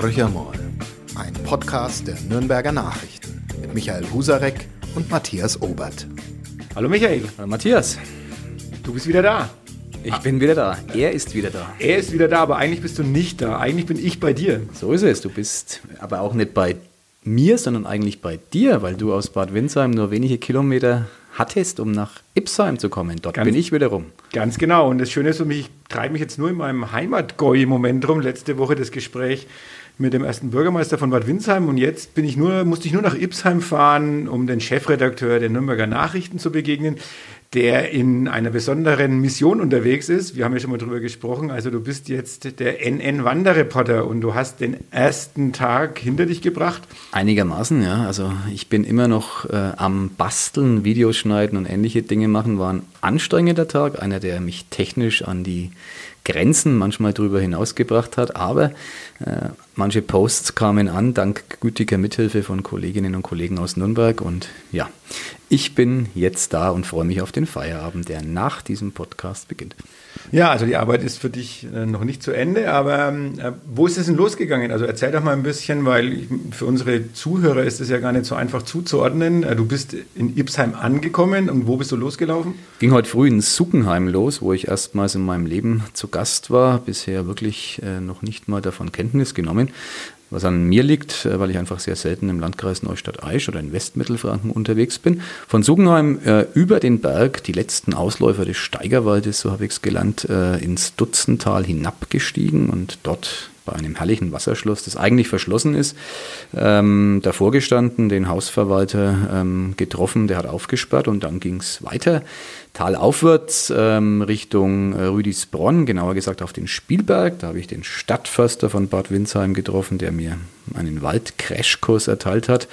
Horcher mal, ein Podcast der Nürnberger Nachrichten mit Michael Husarek und Matthias Obert. Hallo Michael. Hallo Matthias. Du bist wieder da. Ich bin wieder da. Er ist wieder da. Er ist wieder da, aber eigentlich bist du nicht da. Eigentlich bin ich bei dir. So ist es. Du bist aber auch nicht bei mir, sondern eigentlich bei dir, weil du aus Bad Windsheim nur wenige Kilometer hattest, um nach Ipsheim zu kommen. Dort ganz, bin ich wiederum. Ganz genau. Und das Schöne ist für mich, ich treibe mich jetzt nur in meinem Heimatgoi-Moment rum. Letzte Woche das Gespräch mit dem ersten Bürgermeister von Bad Windsheim und jetzt bin ich nur, musste ich nur nach Ipsheim fahren, um den Chefredakteur der Nürnberger Nachrichten zu begegnen der in einer besonderen Mission unterwegs ist. Wir haben ja schon mal drüber gesprochen. Also du bist jetzt der NN-Wanderreporter und du hast den ersten Tag hinter dich gebracht. Einigermaßen, ja. Also ich bin immer noch äh, am Basteln, Videos schneiden und ähnliche Dinge machen. War ein anstrengender Tag, einer, der mich technisch an die Grenzen manchmal darüber hinausgebracht hat. Aber äh, manche Posts kamen an, dank gütiger Mithilfe von Kolleginnen und Kollegen aus Nürnberg. Und ja, ich bin jetzt da und freue mich auf den Feierabend, der nach diesem Podcast beginnt. Ja, also die Arbeit ist für dich äh, noch nicht zu Ende, aber äh, wo ist es denn losgegangen? Also erzähl doch mal ein bisschen, weil für unsere Zuhörer ist es ja gar nicht so einfach zuzuordnen. Äh, du bist in Ipsheim angekommen und wo bist du losgelaufen? Ging heute früh in Suckenheim los, wo ich erstmals in meinem Leben zu Gast war, bisher wirklich noch nicht mal davon Kenntnis genommen was an mir liegt, äh, weil ich einfach sehr selten im Landkreis Neustadt-Aisch oder in Westmittelfranken unterwegs bin. Von Sugenheim äh, über den Berg, die letzten Ausläufer des Steigerwaldes, so habe ich es gelernt, äh, ins Dutzental hinabgestiegen und dort bei einem herrlichen Wasserschloss, das eigentlich verschlossen ist, ähm, davor gestanden, den Hausverwalter ähm, getroffen, der hat aufgesperrt und dann ging es weiter talaufwärts ähm, Richtung äh, Rüdisbronn, genauer gesagt auf den Spielberg. Da habe ich den Stadtförster von Bad Windsheim getroffen, der mir einen Waldcrashkurs erteilt hat.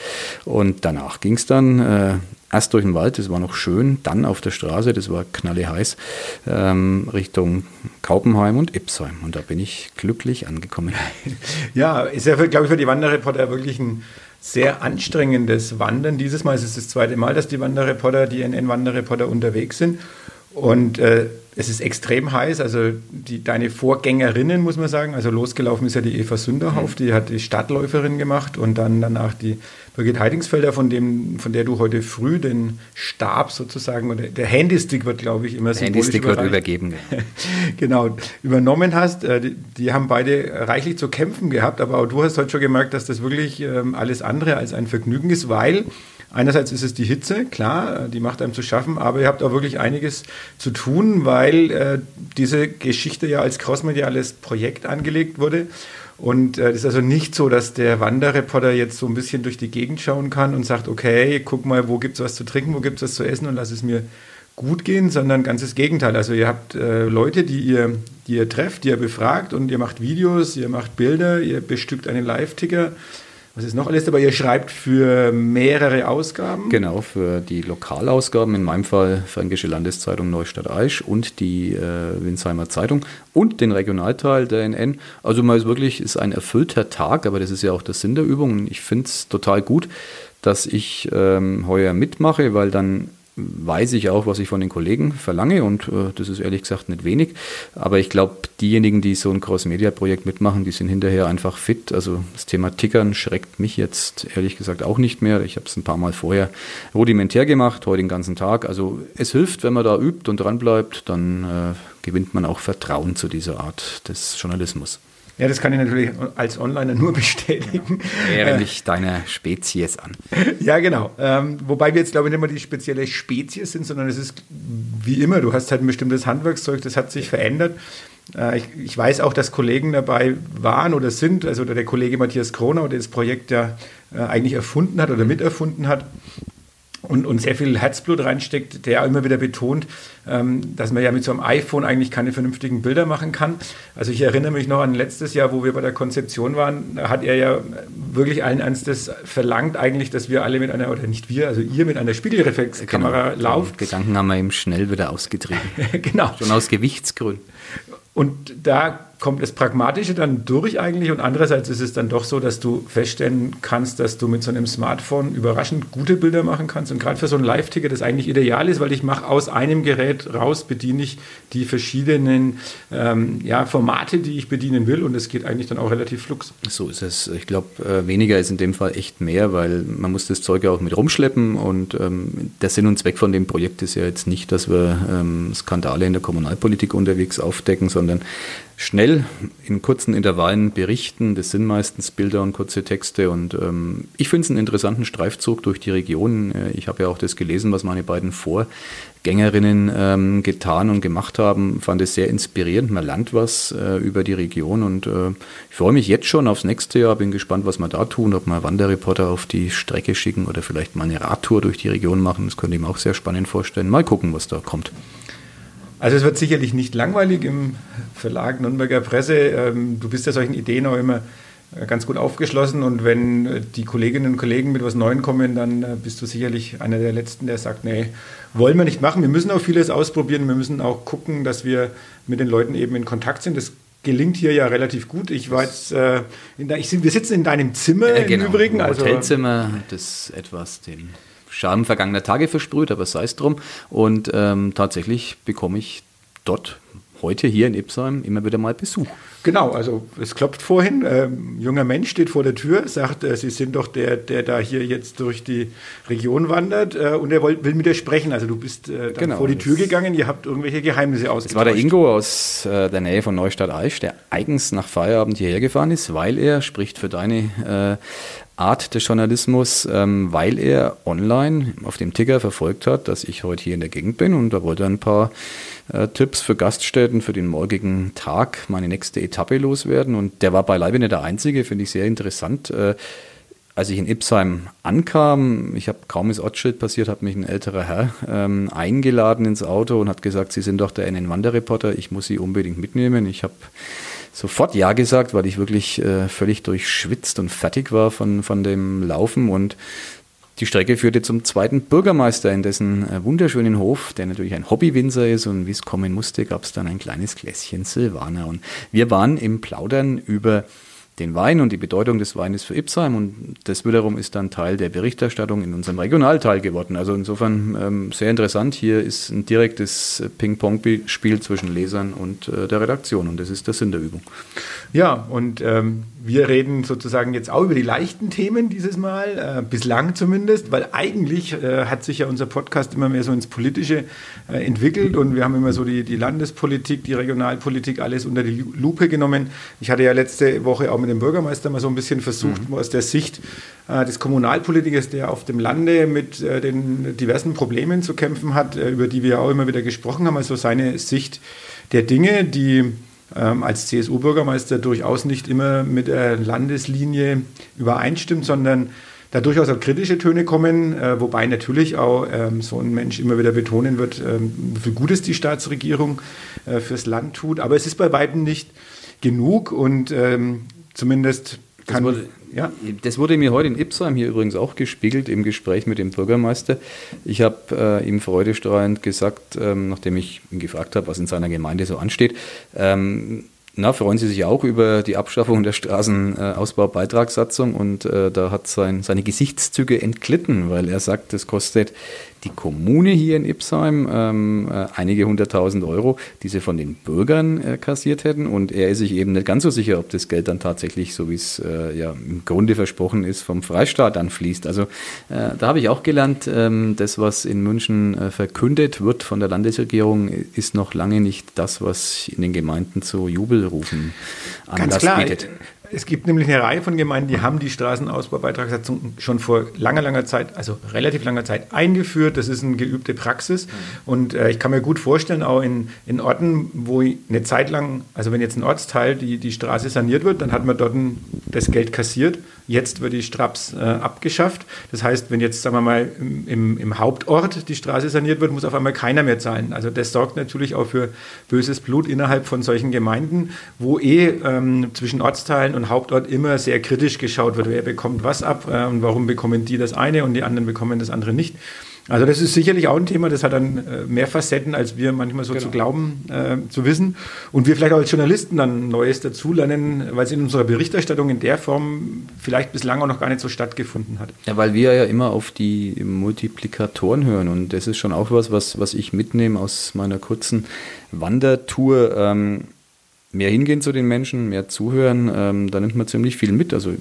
Und danach ging es dann äh, erst durch den Wald, das war noch schön, dann auf der Straße, das war knalle heiß, ähm, Richtung Kaupenheim und Ipsheim. Und da bin ich glücklich angekommen. Ja, ist ja, glaube ich, für die Wanderreporter wirklich ein sehr anstrengendes Wandern. Dieses Mal ist es das zweite Mal, dass die Wanderreporter, die NN-Wanderreporter unterwegs sind. Und äh, es ist extrem heiß. Also die, deine Vorgängerinnen, muss man sagen, also losgelaufen ist ja die Eva Sünderhoff, mhm. die hat die Stadtläuferin gemacht und dann danach die Birgit Heidingsfelder, von, dem, von der du heute früh den Stab sozusagen, oder der Handystick wird, glaube ich, immer so Handystick wird übergeben. genau, übernommen hast. Äh, die, die, haben beide reichlich zu kämpfen gehabt, aber auch du hast heute schon gemerkt, dass das wirklich ähm, alles andere als ein Vergnügen ist, weil Einerseits ist es die Hitze, klar, die macht einem zu schaffen, aber ihr habt auch wirklich einiges zu tun, weil äh, diese Geschichte ja als crossmediales Projekt angelegt wurde. Und es äh, ist also nicht so, dass der Wanderreporter jetzt so ein bisschen durch die Gegend schauen kann und sagt, okay, guck mal, wo gibt es was zu trinken, wo gibt es was zu essen und lass es mir gut gehen, sondern ganz das Gegenteil. Also ihr habt äh, Leute, die ihr, die ihr trefft, die ihr befragt und ihr macht Videos, ihr macht Bilder, ihr bestückt einen Live-Ticker was ist noch alles dabei? Ihr schreibt für mehrere Ausgaben? Genau, für die Lokalausgaben, in meinem Fall Fränkische Landeszeitung Neustadt-Aisch und die äh, Winsheimer Zeitung und den Regionalteil der NN. Also man ist wirklich, ist ein erfüllter Tag, aber das ist ja auch der Sinn der Übung. Ich finde es total gut, dass ich ähm, heuer mitmache, weil dann weiß ich auch, was ich von den Kollegen verlange und äh, das ist ehrlich gesagt nicht wenig. Aber ich glaube, diejenigen, die so ein Cross-Media-Projekt mitmachen, die sind hinterher einfach fit. Also das Thema Tickern schreckt mich jetzt ehrlich gesagt auch nicht mehr. Ich habe es ein paar Mal vorher rudimentär gemacht, heute den ganzen Tag. Also es hilft, wenn man da übt und dranbleibt, dann äh, gewinnt man auch Vertrauen zu dieser Art des Journalismus. Ja, das kann ich natürlich als Onliner nur bestätigen. Wäre dich deiner Spezies an. Ja, genau. Ähm, wobei wir jetzt, glaube ich, nicht mehr die spezielle Spezies sind, sondern es ist wie immer, du hast halt ein bestimmtes Handwerkszeug, das hat sich verändert. Äh, ich, ich, weiß auch, dass Kollegen dabei waren oder sind, also der Kollege Matthias Kronau, der das Projekt ja äh, eigentlich erfunden hat oder miterfunden hat, und, und sehr viel Herzblut reinsteckt, der immer wieder betont, ähm, dass man ja mit so einem iPhone eigentlich keine vernünftigen Bilder machen kann. Also ich erinnere mich noch an letztes Jahr, wo wir bei der Konzeption waren, da hat er ja wirklich allen Ernstes verlangt eigentlich, dass wir alle mit einer, oder nicht wir, also ihr mit einer Spiegelreflexkamera genau, lauft. Gedanken haben wir eben schnell wieder ausgetrieben. genau. Schon aus Gewichtsgründen. Und da kommt das Pragmatische dann durch eigentlich und andererseits ist es dann doch so, dass du feststellen kannst, dass du mit so einem Smartphone überraschend gute Bilder machen kannst und gerade für so ein Live-Ticket das eigentlich ideal ist, weil ich mache aus einem Gerät raus, bediene ich die verschiedenen ähm, ja, Formate, die ich bedienen will und es geht eigentlich dann auch relativ flux. So ist es. Ich glaube, äh, weniger ist in dem Fall echt mehr, weil man muss das Zeug ja auch mit rumschleppen und ähm, der Sinn und Zweck von dem Projekt ist ja jetzt nicht, dass wir ähm, Skandale in der Kommunalpolitik unterwegs aufdecken, sondern schnell in kurzen Intervallen berichten. Das sind meistens Bilder und kurze Texte. Und ähm, ich finde es einen interessanten Streifzug durch die Region. Äh, ich habe ja auch das gelesen, was meine beiden Vorgängerinnen ähm, getan und gemacht haben. Fand es sehr inspirierend. Man lernt was äh, über die Region und äh, ich freue mich jetzt schon aufs nächste Jahr. Bin gespannt, was wir da tun, ob wir Wanderreporter auf die Strecke schicken oder vielleicht mal eine Radtour durch die Region machen. Das könnte ich mir auch sehr spannend vorstellen. Mal gucken, was da kommt. Also es wird sicherlich nicht langweilig im Verlag Nürnberger Presse. Ähm, du bist ja solchen Ideen auch immer äh, ganz gut aufgeschlossen und wenn äh, die Kolleginnen und Kollegen mit was Neuem kommen, dann äh, bist du sicherlich einer der Letzten, der sagt, nee, wollen wir nicht machen. Wir müssen auch vieles ausprobieren. Wir müssen auch gucken, dass wir mit den Leuten eben in Kontakt sind. Das gelingt hier ja relativ gut. Ich war jetzt, äh, der, ich, wir sitzen in deinem Zimmer äh, genau, im Übrigen. Also Hotelzimmer, das etwas den Charme vergangener Tage versprüht, aber sei es drum. Und ähm, tatsächlich bekomme ich dort heute hier in Ipsheim immer wieder mal Besuch. Genau, also es klopft vorhin, ähm, junger Mensch steht vor der Tür, sagt, äh, Sie sind doch der, der da hier jetzt durch die Region wandert äh, und er will, will mit dir sprechen. Also du bist äh, genau, vor die Tür gegangen, ihr habt irgendwelche Geheimnisse ausgetauscht. Das war der Ingo aus äh, der Nähe von Neustadt Aisch, der eigens nach Feierabend hierher gefahren ist, weil er, spricht für deine äh, Art des Journalismus, ähm, weil er online auf dem Ticker verfolgt hat, dass ich heute hier in der Gegend bin und da wollte er ein paar äh, Tipps für Gaststätten für den morgigen Tag, meine nächste Etappe loswerden und der war beileibe nicht der Einzige, finde ich sehr interessant. Äh, als ich in Ipsheim ankam, ich habe kaum das Ortsschild passiert, hat mich ein älterer Herr ähm, eingeladen ins Auto und hat gesagt, Sie sind doch der NN-Wanderreporter, ich muss Sie unbedingt mitnehmen. Ich habe sofort Ja gesagt, weil ich wirklich äh, völlig durchschwitzt und fertig war von, von dem Laufen. Und die Strecke führte zum zweiten Bürgermeister in dessen äh, wunderschönen Hof, der natürlich ein Hobbywinzer ist. Und wie es kommen musste, gab es dann ein kleines Gläschen Silvaner. Und wir waren im Plaudern über den Wein und die Bedeutung des Weines für Ipsheim und das wiederum ist dann Teil der Berichterstattung in unserem Regionalteil geworden. Also insofern ähm, sehr interessant. Hier ist ein direktes Ping-Pong-Spiel zwischen Lesern und äh, der Redaktion und das ist der Sinn der Übung. Ja, und ähm, wir reden sozusagen jetzt auch über die leichten Themen dieses Mal, äh, bislang zumindest, weil eigentlich äh, hat sich ja unser Podcast immer mehr so ins Politische äh, entwickelt und wir haben immer so die, die Landespolitik, die Regionalpolitik, alles unter die Lupe genommen. Ich hatte ja letzte Woche auch mit dem Bürgermeister mal so ein bisschen versucht, mhm. aus der Sicht äh, des Kommunalpolitikers, der auf dem Lande mit äh, den diversen Problemen zu kämpfen hat, äh, über die wir auch immer wieder gesprochen haben, also seine Sicht der Dinge, die ähm, als CSU-Bürgermeister durchaus nicht immer mit der Landeslinie übereinstimmt, sondern da durchaus auch kritische Töne kommen, äh, wobei natürlich auch ähm, so ein Mensch immer wieder betonen wird, ähm, wie viel Gutes die Staatsregierung äh, fürs Land tut. Aber es ist bei weitem nicht genug und ähm, Zumindest kann. Das wurde, ja. das wurde mir heute in Ipsheim hier übrigens auch gespiegelt im Gespräch mit dem Bürgermeister. Ich habe äh, ihm freudestrahlend gesagt, ähm, nachdem ich ihn gefragt habe, was in seiner Gemeinde so ansteht, ähm, na, freuen Sie sich auch über die Abschaffung der Straßenausbaubeitragssatzung und äh, da hat sein, seine Gesichtszüge entglitten, weil er sagt, es kostet die Kommune hier in Ipsheim ähm, äh, einige hunderttausend Euro, die sie von den Bürgern äh, kassiert hätten. Und er ist sich eben nicht ganz so sicher, ob das Geld dann tatsächlich, so wie es äh, ja im Grunde versprochen ist, vom Freistaat anfließt. Also äh, da habe ich auch gelernt, ähm, das, was in München verkündet wird von der Landesregierung, ist noch lange nicht das, was in den Gemeinden zu Jubelrufen Anlass Ganz klar. bietet. Es gibt nämlich eine Reihe von Gemeinden, die haben die Straßenausbaubeitragssatzung schon vor langer, langer Zeit, also relativ langer Zeit eingeführt. Das ist eine geübte Praxis. Mhm. Und äh, ich kann mir gut vorstellen, auch in, in Orten, wo eine Zeit lang, also wenn jetzt ein Ortsteil die, die Straße saniert wird, dann hat man dort ein, das Geld kassiert. Jetzt wird die Straps äh, abgeschafft. Das heißt, wenn jetzt, sagen wir mal, im, im Hauptort die Straße saniert wird, muss auf einmal keiner mehr zahlen. Also das sorgt natürlich auch für böses Blut innerhalb von solchen Gemeinden, wo eh ähm, zwischen Ortsteilen und Hauptort immer sehr kritisch geschaut wird, wer bekommt was ab äh, und warum bekommen die das eine und die anderen bekommen das andere nicht. Also das ist sicherlich auch ein Thema, das hat dann äh, mehr Facetten, als wir manchmal so genau. zu glauben, äh, zu wissen. Und wir vielleicht auch als Journalisten dann Neues dazulernen, weil es in unserer Berichterstattung in der Form vielleicht bislang auch noch gar nicht so stattgefunden hat. Ja, weil wir ja immer auf die Multiplikatoren hören und das ist schon auch was, was, was ich mitnehme aus meiner kurzen Wandertour. Ähm, mehr hingehen zu den Menschen, mehr zuhören, ähm, da nimmt man ziemlich viel mit. Also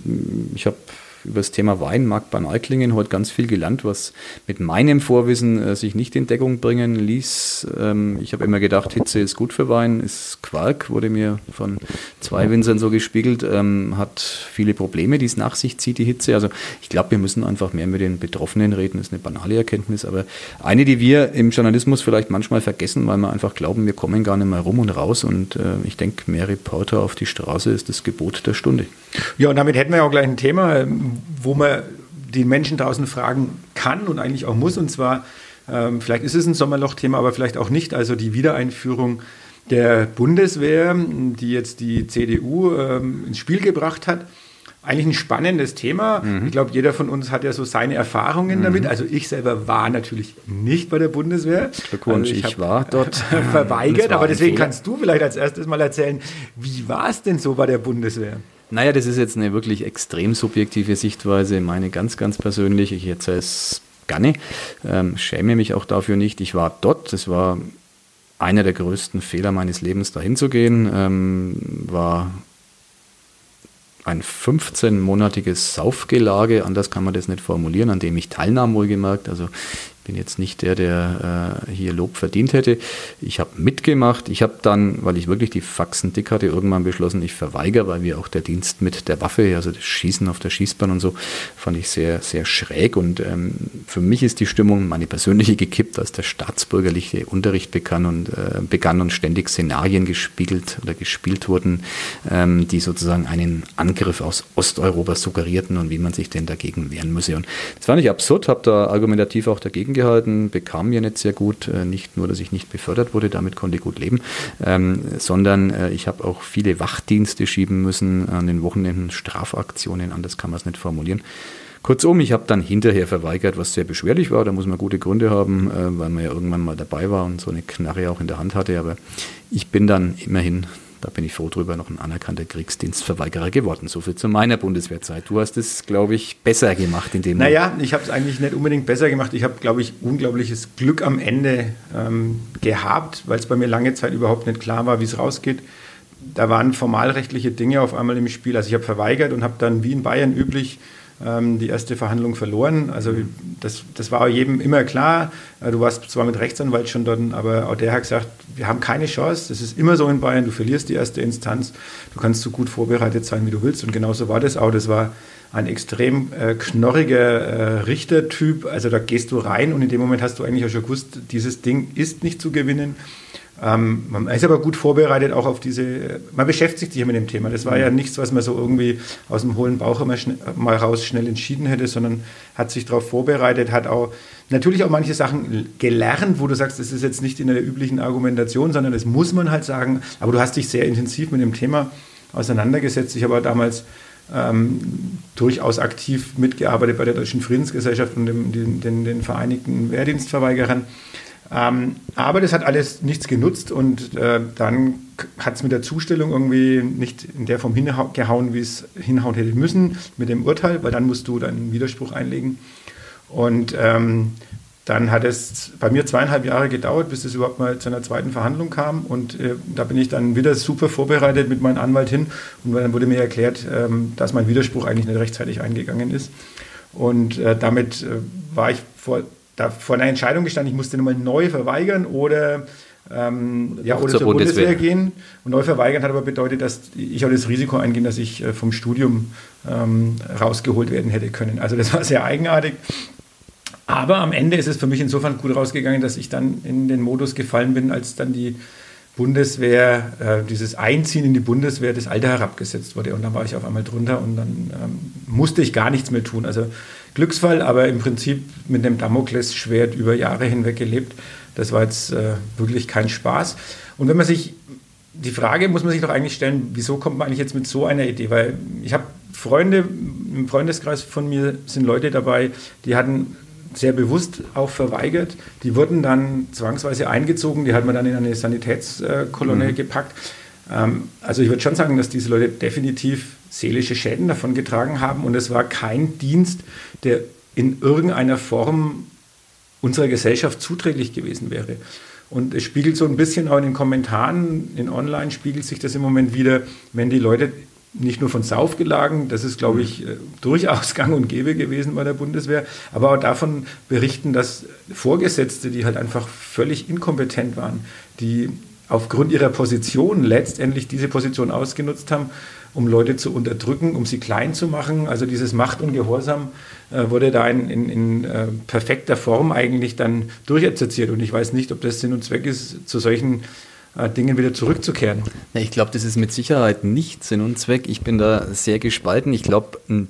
ich habe über das Thema Wein, Markt bei Neuklingen, heute ganz viel gelernt, was mit meinem Vorwissen äh, sich nicht in Deckung bringen ließ. Ähm, ich habe immer gedacht, Hitze ist gut für Wein, ist Quark, wurde mir von zwei Winzern so gespiegelt, ähm, hat viele Probleme, die es nach sich zieht, die Hitze. Also ich glaube, wir müssen einfach mehr mit den Betroffenen reden, das ist eine banale Erkenntnis, aber eine, die wir im Journalismus vielleicht manchmal vergessen, weil wir einfach glauben, wir kommen gar nicht mehr rum und raus und äh, ich denke, mehr Reporter auf die Straße ist das Gebot der Stunde. Ja, und damit hätten wir ja auch gleich ein Thema, wo man die Menschen draußen fragen kann und eigentlich auch muss. Und zwar, ähm, vielleicht ist es ein Sommerloch-Thema, aber vielleicht auch nicht. Also die Wiedereinführung der Bundeswehr, die jetzt die CDU ähm, ins Spiel gebracht hat. Eigentlich ein spannendes Thema. Mhm. Ich glaube, jeder von uns hat ja so seine Erfahrungen mhm. damit. Also ich selber war natürlich nicht bei der Bundeswehr. Glückwunsch, also ich, ich war dort. verweigert, aber deswegen kannst du vielleicht als erstes mal erzählen, wie war es denn so bei der Bundeswehr? Naja, das ist jetzt eine wirklich extrem subjektive Sichtweise, meine ganz, ganz persönliche. Ich erzähle es gerne, ähm, schäme mich auch dafür nicht. Ich war dort, das war einer der größten Fehler meines Lebens, dahin zu gehen, ähm, war ein 15-monatiges Saufgelage, anders kann man das nicht formulieren, an dem ich teilnahm, wohlgemerkt. Also bin jetzt nicht der, der äh, hier Lob verdient hätte. Ich habe mitgemacht. Ich habe dann, weil ich wirklich die Faxen dick hatte, irgendwann beschlossen, ich verweigere, weil wir auch der Dienst mit der Waffe, also das Schießen auf der Schießbahn und so, fand ich sehr, sehr schräg. Und ähm, für mich ist die Stimmung, meine persönliche, gekippt, als der staatsbürgerliche Unterricht begann und, äh, begann und ständig Szenarien gespiegelt oder gespielt wurden, ähm, die sozusagen einen Angriff aus Osteuropa suggerierten und wie man sich denn dagegen wehren müsse. Und das fand ich absurd, habe da argumentativ auch dagegen gehalten, bekam mir nicht sehr gut. Äh, nicht nur, dass ich nicht befördert wurde, damit konnte ich gut leben, ähm, sondern äh, ich habe auch viele Wachdienste schieben müssen an den Wochenenden, Strafaktionen, anders kann man es nicht formulieren. Kurzum, ich habe dann hinterher verweigert, was sehr beschwerlich war. Da muss man gute Gründe haben, äh, weil man ja irgendwann mal dabei war und so eine Knarre auch in der Hand hatte. Aber ich bin dann immerhin da bin ich froh drüber, noch ein anerkannter Kriegsdienstverweigerer geworden. So viel zu meiner Bundeswehrzeit. Du hast es, glaube ich, besser gemacht in dem Naja, ich habe es eigentlich nicht unbedingt besser gemacht. Ich habe, glaube ich, unglaubliches Glück am Ende ähm, gehabt, weil es bei mir lange Zeit überhaupt nicht klar war, wie es rausgeht. Da waren formalrechtliche Dinge auf einmal im Spiel. Also ich habe verweigert und habe dann wie in Bayern üblich ähm, die erste Verhandlung verloren. Also das, das war jedem immer klar. Äh, du warst zwar mit Rechtsanwalt schon dort, aber auch der hat gesagt, wir haben keine Chance. Das ist immer so in Bayern. Du verlierst die erste Instanz. Du kannst so gut vorbereitet sein, wie du willst. Und genauso war das auch. Das war ein extrem äh, knorriger äh, Richtertyp. Also da gehst du rein und in dem Moment hast du eigentlich auch schon gewusst, dieses Ding ist nicht zu gewinnen. Ähm, man ist aber gut vorbereitet auch auf diese, man beschäftigt sich ja mit dem Thema. Das war ja mhm. nichts, was man so irgendwie aus dem hohlen Bauch immer schnell, mal raus schnell entschieden hätte, sondern hat sich darauf vorbereitet, hat auch natürlich auch manche Sachen gelernt, wo du sagst, das ist jetzt nicht in der üblichen Argumentation, sondern das muss man halt sagen. Aber du hast dich sehr intensiv mit dem Thema auseinandergesetzt. Ich habe damals ähm, durchaus aktiv mitgearbeitet bei der Deutschen Friedensgesellschaft und dem, den, den, den Vereinigten Wehrdienstverweigerern. Ähm, aber das hat alles nichts genutzt und äh, dann hat es mit der Zustellung irgendwie nicht in der Form hingehauen, wie es hinhauen hätte müssen mit dem Urteil, weil dann musst du deinen Widerspruch einlegen. Und ähm, dann hat es bei mir zweieinhalb Jahre gedauert, bis es überhaupt mal zu einer zweiten Verhandlung kam. Und äh, da bin ich dann wieder super vorbereitet mit meinem Anwalt hin. Und dann wurde mir erklärt, ähm, dass mein Widerspruch eigentlich nicht rechtzeitig eingegangen ist. Und äh, damit äh, war ich vor da vor einer Entscheidung gestanden, ich musste nochmal neu verweigern oder, ähm, ja, oder zur, zur Bundeswehr. Bundeswehr. gehen. Und neu verweigern hat aber bedeutet, dass ich auch das Risiko eingehen, dass ich äh, vom Studium ähm, rausgeholt werden hätte können. Also das war sehr eigenartig. Aber am Ende ist es für mich insofern gut rausgegangen, dass ich dann in den Modus gefallen bin, als dann die Bundeswehr, äh, dieses Einziehen in die Bundeswehr, das Alter herabgesetzt wurde. Und dann war ich auf einmal drunter und dann ähm, musste ich gar nichts mehr tun. Also Glücksfall, aber im Prinzip mit einem Damoklesschwert über Jahre hinweg gelebt. Das war jetzt äh, wirklich kein Spaß. Und wenn man sich, die Frage muss man sich doch eigentlich stellen, wieso kommt man eigentlich jetzt mit so einer Idee? Weil ich habe Freunde, im Freundeskreis von mir sind Leute dabei, die hatten sehr bewusst auch verweigert. Die wurden dann zwangsweise eingezogen, die hat man dann in eine Sanitätskolonne mhm. gepackt. Ähm, also ich würde schon sagen, dass diese Leute definitiv seelische Schäden davon getragen haben und es war kein Dienst, der in irgendeiner Form unserer Gesellschaft zuträglich gewesen wäre. Und es spiegelt so ein bisschen auch in den Kommentaren, in Online spiegelt sich das im Moment wieder, wenn die Leute nicht nur von Saufgelagen, das ist, glaube ich, äh, durchaus gang und gäbe gewesen bei der Bundeswehr, aber auch davon berichten, dass Vorgesetzte, die halt einfach völlig inkompetent waren, die aufgrund ihrer Position letztendlich diese Position ausgenutzt haben, um Leute zu unterdrücken, um sie klein zu machen. Also dieses Macht und Gehorsam äh, wurde da in, in, in äh, perfekter Form eigentlich dann durchexerziert. Und ich weiß nicht, ob das Sinn und Zweck ist, zu solchen äh, Dingen wieder zurückzukehren. Ich glaube, das ist mit Sicherheit nicht Sinn und Zweck. Ich bin da sehr gespalten. Ich glaube, ein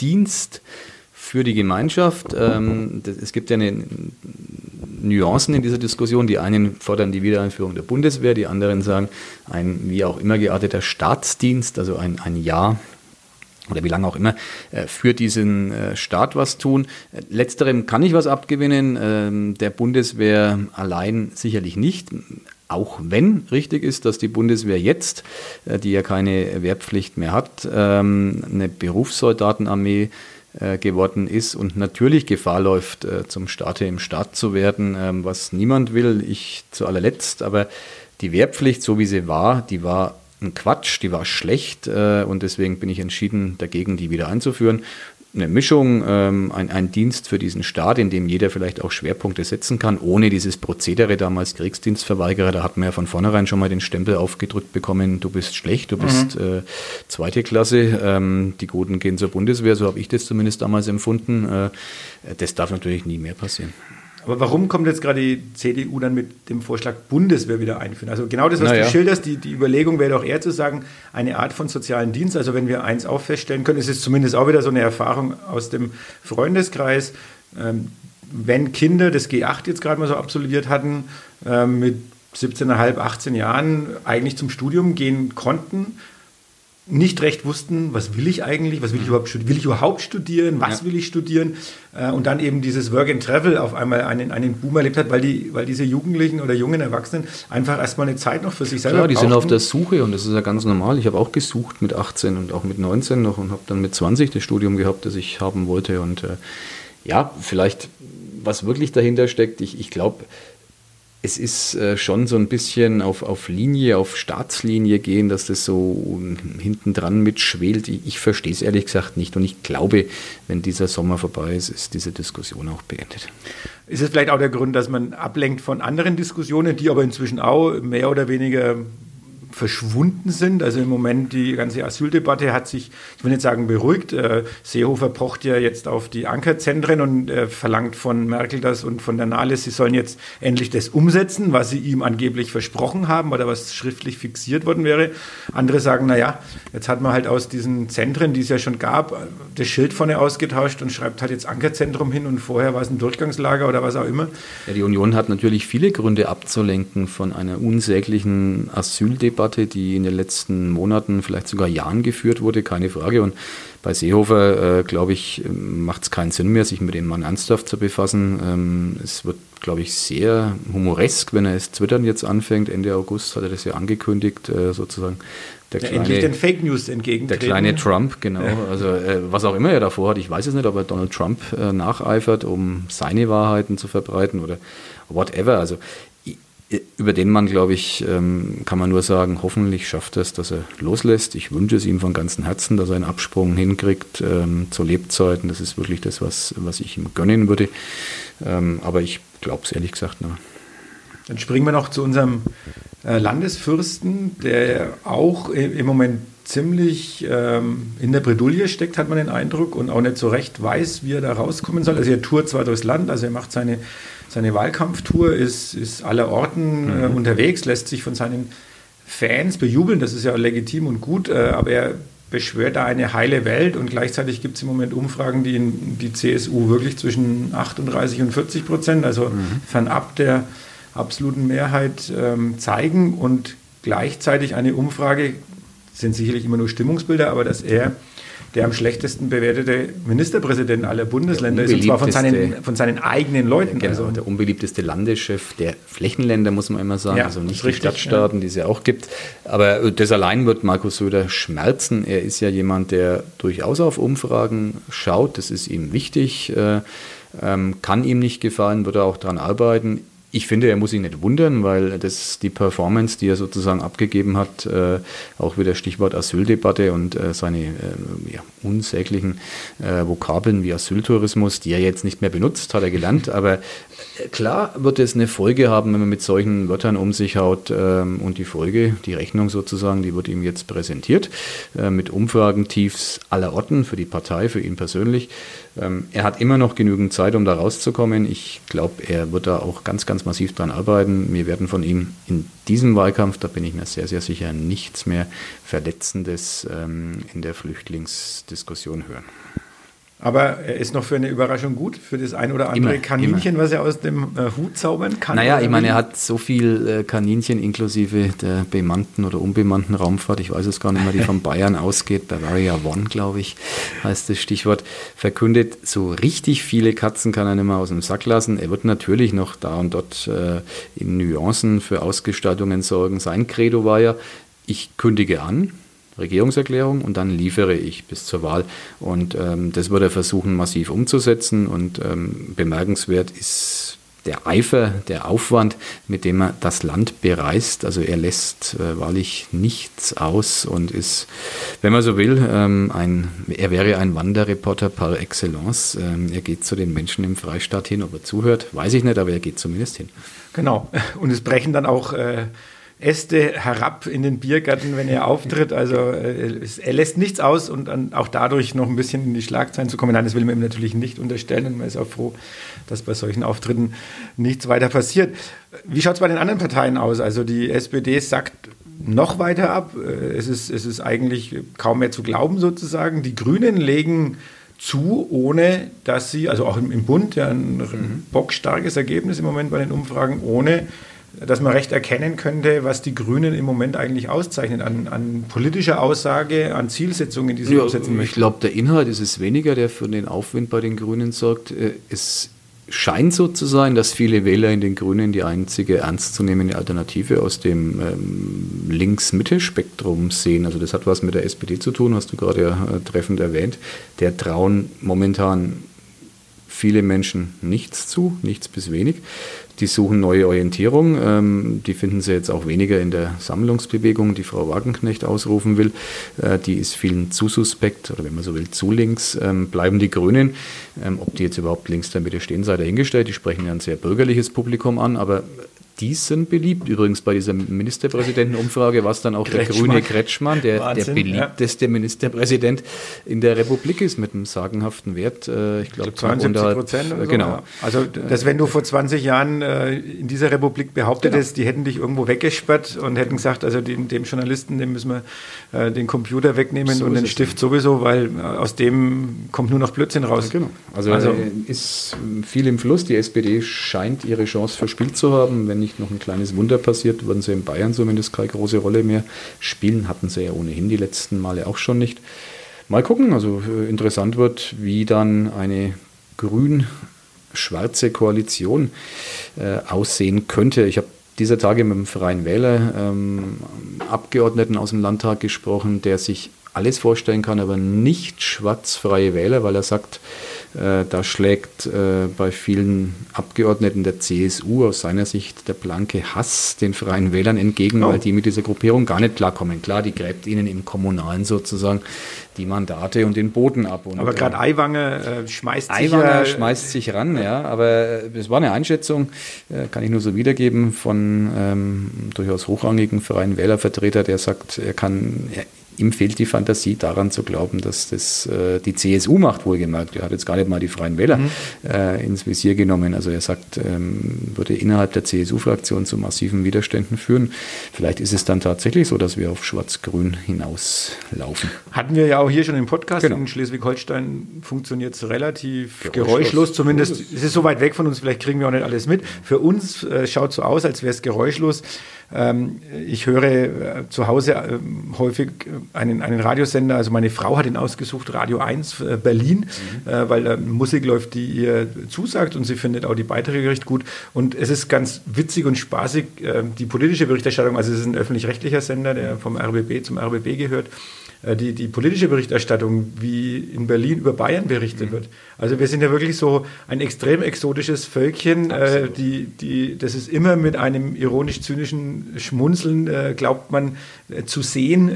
Dienst für die Gemeinschaft, ähm, es gibt ja eine, Nuancen in dieser Diskussion. Die einen fordern die Wiedereinführung der Bundeswehr, die anderen sagen, ein wie auch immer gearteter Staatsdienst, also ein, ein Jahr oder wie lange auch immer, äh, für diesen äh, Staat was tun. Letzterem kann ich was abgewinnen, ähm, der Bundeswehr allein sicherlich nicht. Auch wenn richtig ist, dass die Bundeswehr jetzt, äh, die ja keine Wehrpflicht mehr hat, ähm, eine Berufssoldatenarmee geworden ist und natürlich Gefahr läuft, zum Staate im Staat zu werden, ähm, was niemand will, ich zu allerletzt. Aber die Wehrpflicht, so wie sie war, die war ein Quatsch, die war schlecht äh, und deswegen bin ich entschieden dagegen, die wieder einzuführen. Eine Mischung, ähm, ein, ein Dienst für diesen Staat, in dem jeder vielleicht auch Schwerpunkte setzen kann, ohne dieses Prozedere damals Kriegsdienstverweigerer. Da hat man ja von vornherein schon mal den Stempel aufgedrückt bekommen, du bist schlecht, du bist mhm. äh, zweite Klasse, ähm, die Guten gehen zur Bundeswehr, so habe ich das zumindest damals empfunden. Äh, das darf natürlich nie mehr passieren. Aber warum kommt jetzt gerade die CDU dann mit dem Vorschlag Bundeswehr wieder einführen? Also genau das, was naja. du schilderst, die, die Überlegung wäre doch eher zu sagen, eine Art von sozialen Dienst. Also wenn wir eins auch feststellen können, es ist zumindest auch wieder so eine Erfahrung aus dem Freundeskreis, ähm, wenn Kinder das G8 jetzt gerade mal so absolviert hatten, ähm, mit 17,5, 18 Jahren eigentlich zum Studium gehen konnten, nicht recht wussten, was will ich eigentlich, was will ich mhm. überhaupt studieren, will ich überhaupt studieren, was ja. will ich studieren äh, und dann eben dieses Work and Travel auf einmal einen, einen Boom erlebt hat, weil, die, weil diese Jugendlichen oder jungen Erwachsenen einfach erstmal eine Zeit noch für sich selber Klar, die brauchten. sind auf der Suche und das ist ja ganz normal. Ich habe auch gesucht mit 18 und auch mit 19 noch und habe dann mit 20 das Studium gehabt, das ich haben wollte und äh, ja, vielleicht was wirklich dahinter steckt, ich, ich glaube, es ist äh, schon so ein bisschen auf, auf Linie, auf Staatslinie gehen, dass das so hinten dran mitschwelt. Ich, ich verstehe es ehrlich gesagt nicht und ich glaube, wenn dieser Sommer vorbei ist, ist diese Diskussion auch beendet. Ist es vielleicht auch der Grund, dass man ablenkt von anderen Diskussionen, die aber inzwischen auch mehr oder weniger verschwunden sind. Also im Moment die ganze Asyldebatte hat sich, ich will nicht sagen beruhigt. Äh, Seehofer pocht ja jetzt auf die Ankerzentren und äh, verlangt von Merkel das und von der Nahles, sie sollen jetzt endlich das umsetzen, was sie ihm angeblich versprochen haben oder was schriftlich fixiert worden wäre. Andere sagen, naja, jetzt hat man halt aus diesen Zentren, die es ja schon gab, das Schild vorne ausgetauscht und schreibt halt jetzt Ankerzentrum hin und vorher war es ein Durchgangslager oder was auch immer. Ja, die Union hat natürlich viele Gründe abzulenken von einer unsäglichen Asyldebatte Debatte, die in den letzten Monaten, vielleicht sogar Jahren geführt wurde, keine Frage. Und bei Seehofer, äh, glaube ich, macht es keinen Sinn mehr, sich mit dem Mann ernsthaft zu befassen. Ähm, es wird, glaube ich, sehr humoresk, wenn er es Twittern jetzt anfängt. Ende August hat er das ja angekündigt, äh, sozusagen. Der kleine, endlich den Fake News entgegentreten. Der kleine Trump, genau. Ja. Also äh, was auch immer er davor hat, ich weiß es nicht, ob er Donald Trump äh, nacheifert, um seine Wahrheiten zu verbreiten oder whatever. Also über den Mann, glaube ich, ähm, kann man nur sagen, hoffentlich schafft er es, dass er loslässt. Ich wünsche es ihm von ganzem Herzen, dass er einen Absprung hinkriegt ähm, zu Lebzeiten. Das ist wirklich das, was, was ich ihm gönnen würde. Ähm, aber ich glaube es ehrlich gesagt noch. Dann springen wir noch zu unserem äh, Landesfürsten, der auch im Moment ziemlich ähm, in der Bredouille steckt, hat man den Eindruck, und auch nicht so recht weiß, wie er da rauskommen soll. Also er tourt zwar durchs Land, also er macht seine seine Wahlkampftour, ist, ist aller Orten äh, mhm. unterwegs, lässt sich von seinen Fans bejubeln, das ist ja legitim und gut, äh, aber er beschwört da eine heile Welt und gleichzeitig gibt es im Moment Umfragen, die in, die CSU wirklich zwischen 38 und 40 Prozent, also mhm. fernab der absoluten Mehrheit ähm, zeigen und gleichzeitig eine Umfrage, sind sicherlich immer nur Stimmungsbilder, aber dass er der am schlechtesten bewertete Ministerpräsident aller Bundesländer ist, und zwar von seinen, von seinen eigenen Leuten. Genau, also. der unbeliebteste Landeschef der Flächenländer, muss man immer sagen, ja, also nicht die Stadtstaaten, ja. die es ja auch gibt. Aber das allein wird Markus Söder schmerzen. Er ist ja jemand, der durchaus auf Umfragen schaut, das ist ihm wichtig. Äh, ähm, kann ihm nicht gefallen, wird er auch daran arbeiten. Ich finde, er muss sich nicht wundern, weil das die Performance, die er sozusagen abgegeben hat, äh, auch wieder Stichwort Asyldebatte und äh, seine äh, ja, unsäglichen äh, Vokabeln wie Asyltourismus, die er jetzt nicht mehr benutzt, hat er gelernt. Aber äh, klar wird es eine Folge haben, wenn man mit solchen Wörtern um sich haut. Ähm, und die Folge, die Rechnung sozusagen, die wird ihm jetzt präsentiert äh, mit Umfragentiefs aller Orten für die Partei, für ihn persönlich. Ähm, er hat immer noch genügend Zeit, um da rauszukommen. Ich glaube, er wird da auch ganz, ganz massiv dran arbeiten. Wir werden von ihm in diesem Wahlkampf, da bin ich mir sehr, sehr sicher, nichts mehr Verletzendes ähm, in der Flüchtlingsdiskussion hören. Aber er ist noch für eine Überraschung gut, für das ein oder andere immer, Kaninchen, immer. was er aus dem äh, Hut zaubern kann. Naja, ich meine, er hat so viel äh, Kaninchen inklusive der bemannten oder unbemannten Raumfahrt, ich weiß es gar nicht mehr, die von Bayern ausgeht, Bavaria One, glaube ich, heißt das Stichwort, verkündet, so richtig viele Katzen kann er nicht mehr aus dem Sack lassen. Er wird natürlich noch da und dort äh, in Nuancen für Ausgestaltungen sorgen. Sein Credo war ja, ich kündige an, Regierungserklärung und dann liefere ich bis zur Wahl. Und ähm, das wird er versuchen, massiv umzusetzen. Und ähm, bemerkenswert ist der Eifer, der Aufwand, mit dem er das Land bereist. Also er lässt äh, wahrlich nichts aus und ist, wenn man so will, ähm, ein, er wäre ein Wanderreporter par excellence. Ähm, er geht zu den Menschen im Freistaat hin, ob er zuhört, weiß ich nicht, aber er geht zumindest hin. Genau. Und es brechen dann auch äh, Äste herab in den Biergarten, wenn er auftritt. Also äh, er lässt nichts aus und dann auch dadurch noch ein bisschen in die Schlagzeilen zu kommen. Nein, das will man ihm natürlich nicht unterstellen und man ist auch froh, dass bei solchen Auftritten nichts weiter passiert. Wie schaut es bei den anderen Parteien aus? Also die SPD sagt noch weiter ab. Äh, es ist, es ist eigentlich kaum mehr zu glauben sozusagen. Die Grünen legen zu, ohne dass sie, also auch im, im Bund, ja ein mhm. bockstarkes Ergebnis im Moment bei den Umfragen, ohne dass man recht erkennen könnte, was die Grünen im Moment eigentlich auszeichnen an, an politischer Aussage, an Zielsetzungen, die sie ja, umsetzen möchten. Ich glaube, der Inhalt ist es weniger, der für den Aufwind bei den Grünen sorgt. Äh, es scheint so zu sein, dass viele Wähler in den Grünen die einzige ernstzunehmende Alternative aus dem ähm, Links-Mitte-Spektrum sehen. Also das hat was mit der SPD zu tun, hast du gerade ja äh, treffend erwähnt. Der trauen momentan viele Menschen nichts zu, nichts bis wenig. Die suchen neue Orientierung. Ähm, die finden sie jetzt auch weniger in der Sammlungsbewegung, die Frau Wagenknecht ausrufen will. Äh, die ist vielen zu suspekt oder wenn man so will, zu links. Ähm, bleiben die Grünen. Ähm, ob die jetzt überhaupt links der Mitte stehen, sei dahingestellt. Die sprechen ja ein sehr bürgerliches Publikum an, aber die sind beliebt. Übrigens bei dieser Ministerpräsidentenumfrage war es dann auch Kretschmann. der grüne Kretschmann, der, Wahnsinn, der beliebteste ja. Ministerpräsident in der Republik ist mit einem sagenhaften Wert. Äh, ich glaube, 72 Prozent. So, genau. Ja. Also, dass wenn du vor 20 Jahren äh, in dieser Republik behauptet genau. die hätten dich irgendwo weggesperrt und hätten gesagt, also dem, dem Journalisten, dem müssen wir äh, den Computer wegnehmen so und den Stift sowieso, weil aus dem kommt nur noch Blödsinn raus. Ja, genau. Also, also ist viel im Fluss. Die SPD scheint ihre Chance verspielt zu haben, wenn nicht nicht noch ein kleines Wunder passiert, würden sie in Bayern zumindest keine große Rolle mehr spielen. Hatten sie ja ohnehin die letzten Male auch schon nicht. Mal gucken, also äh, interessant wird, wie dann eine grün-schwarze Koalition äh, aussehen könnte. Ich habe dieser Tage mit dem Freien Wähler ähm, Abgeordneten aus dem Landtag gesprochen, der sich alles vorstellen kann, aber nicht schwarzfreie Wähler, weil er sagt, da schlägt äh, bei vielen Abgeordneten der CSU aus seiner Sicht der blanke Hass den Freien Wählern entgegen, oh. weil die mit dieser Gruppierung gar nicht klarkommen. Klar, die gräbt ihnen im Kommunalen sozusagen die Mandate und den Boden ab. Und, aber gerade Eiwanger äh, schmeißt sich Eiwanger schmeißt sich ran, ja. Aber es war eine Einschätzung, äh, kann ich nur so wiedergeben, von ähm, durchaus hochrangigen Freien Wählervertreter, der sagt, er kann, ihm fehlt die Fantasie daran zu glauben, dass das äh, die CSU macht, wohlgemerkt. Er hat jetzt gar nicht mal die Freien Wähler mhm. äh, ins Visier genommen. Also er sagt, ähm, würde innerhalb der CSU-Fraktion zu massiven Widerständen führen. Vielleicht ist es dann tatsächlich so, dass wir auf Schwarz-Grün hinauslaufen. Hatten wir ja auch hier schon im Podcast. Genau. In Schleswig-Holstein funktioniert es relativ geräuschlos, geräuschlos zumindest. Es ist so weit weg von uns, vielleicht kriegen wir auch nicht alles mit. Für uns äh, schaut so aus, als wäre es geräuschlos. Ähm, ich höre äh, zu Hause äh, häufig einen, einen Radiosender, also meine Frau hat ihn ausgesucht, Radio 1 äh, Berlin, mhm. weil da Musik läuft, die ihr zusagt und sie findet auch die Beiträge recht gut. Und es ist ganz witzig und spaßig, äh, die politische Berichterstattung, also es ist ein öffentlich-rechtlicher Sender, der vom RBB zum RBB gehört. Äh, die, die politische Berichterstattung, wie in Berlin über Bayern berichtet mhm. wird. Also wir sind ja wirklich so ein extrem exotisches Völkchen. Äh, die, die, das ist immer mit einem ironisch-zynischen Schmunzeln, äh, glaubt man, äh, zu sehen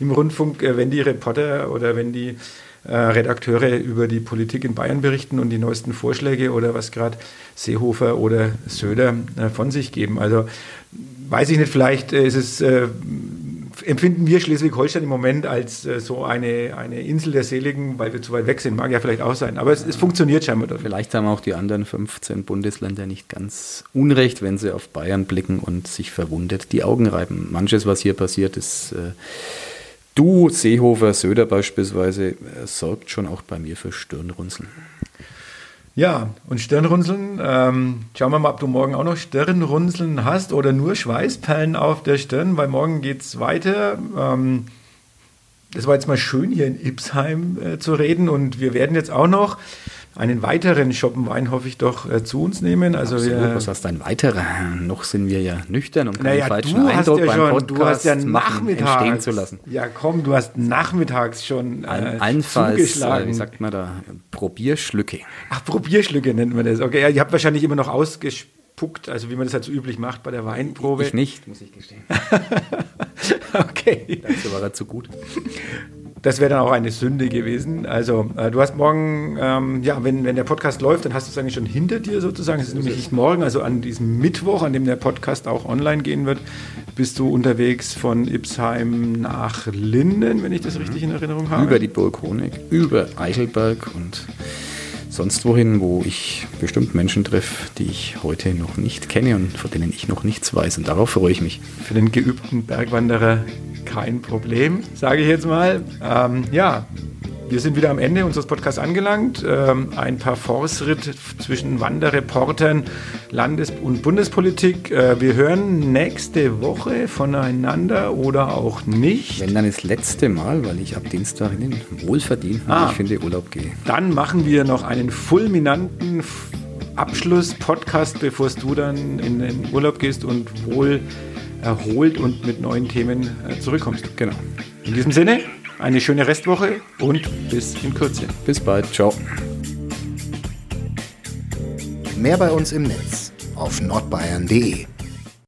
im Rundfunk, äh, wenn die Reporter oder wenn die äh, Redakteure über die Politik in Bayern berichten und die neuesten Vorschläge oder was gerade Seehofer oder Söder von sich geben. Also weiß ich nicht, vielleicht ist es empfinden wir Schleswig-Holstein im Moment als äh, so eine, eine Insel der Seligen, weil wir zu weit weg sind. Mag ja vielleicht auch sein. Aber es, es funktioniert scheinbar dort. Vielleicht haben auch die anderen 15 Bundesländer nicht ganz unrecht, wenn sie auf Bayern blicken und sich verwundet die Augen reiben. Manches, was hier passiert, ist. Äh, du, Seehofer, Söder beispielsweise, äh, sorgt schon auch bei mir für Stirnrunzeln. Ja, und Stirnrunzeln, ähm, schauen wir mal, ob du morgen auch noch Stirnrunzeln hast oder nur Schweißperlen auf der Stirn, weil morgen geht es weiter. Ähm, das war jetzt mal schön, hier in Ipsheim äh, zu reden und wir werden jetzt auch noch einen weiteren Schoppenwein, hoffe ich doch, äh, zu uns nehmen. Also Absolut, wir, was heißt ein weiterer? Noch sind wir ja nüchtern, um keinen naja, falschen du Eindruck hast ja beim schon, Podcast du hast ja machen, nachmittags, entstehen zu lassen. Ja, komm, du hast nachmittags schon äh, Ein, allenfalls, äh, zugeschlagen. wie sagt man da, Probierschlücke. Ach, Probierschlücke nennt man das. Okay, ja, ihr habt wahrscheinlich immer noch ausgespuckt, also wie man das halt so üblich macht bei der Weinprobe. Ich nicht, muss ich gestehen. okay. Dazu war er zu gut. Das wäre dann auch eine Sünde gewesen. Also, äh, du hast morgen, ähm, ja, wenn, wenn der Podcast läuft, dann hast du es eigentlich schon hinter dir sozusagen. Es ist nämlich nicht morgen, also an diesem Mittwoch, an dem der Podcast auch online gehen wird, bist du unterwegs von Ipsheim nach Linden, wenn ich das richtig in Erinnerung habe. Über die Burg Honig, über Eichelberg und sonst wohin, wo ich bestimmt Menschen treffe, die ich heute noch nicht kenne und von denen ich noch nichts weiß. Und darauf freue ich mich. Für den geübten Bergwanderer kein Problem, sage ich jetzt mal. Ähm, ja, wir sind wieder am Ende unseres Podcasts angelangt. Ähm, ein paar Force-Ritt zwischen Wanderreportern, Landes- und Bundespolitik. Äh, wir hören nächste Woche voneinander oder auch nicht. Wenn dann das letzte Mal, weil ich ab Dienstag in den wohlverdienten, Ah. ich finde, Urlaub gehe. Dann machen wir noch einen fulminanten Abschluss-Podcast, bevor du dann in den Urlaub gehst und wohl erholt und mit neuen Themen äh, zurückkommst. Genau. In diesem Sinne, eine schöne Restwoche und bis in Kürze. Bis bald. Ciao. Mehr bei uns im Netz auf nordbayern.de.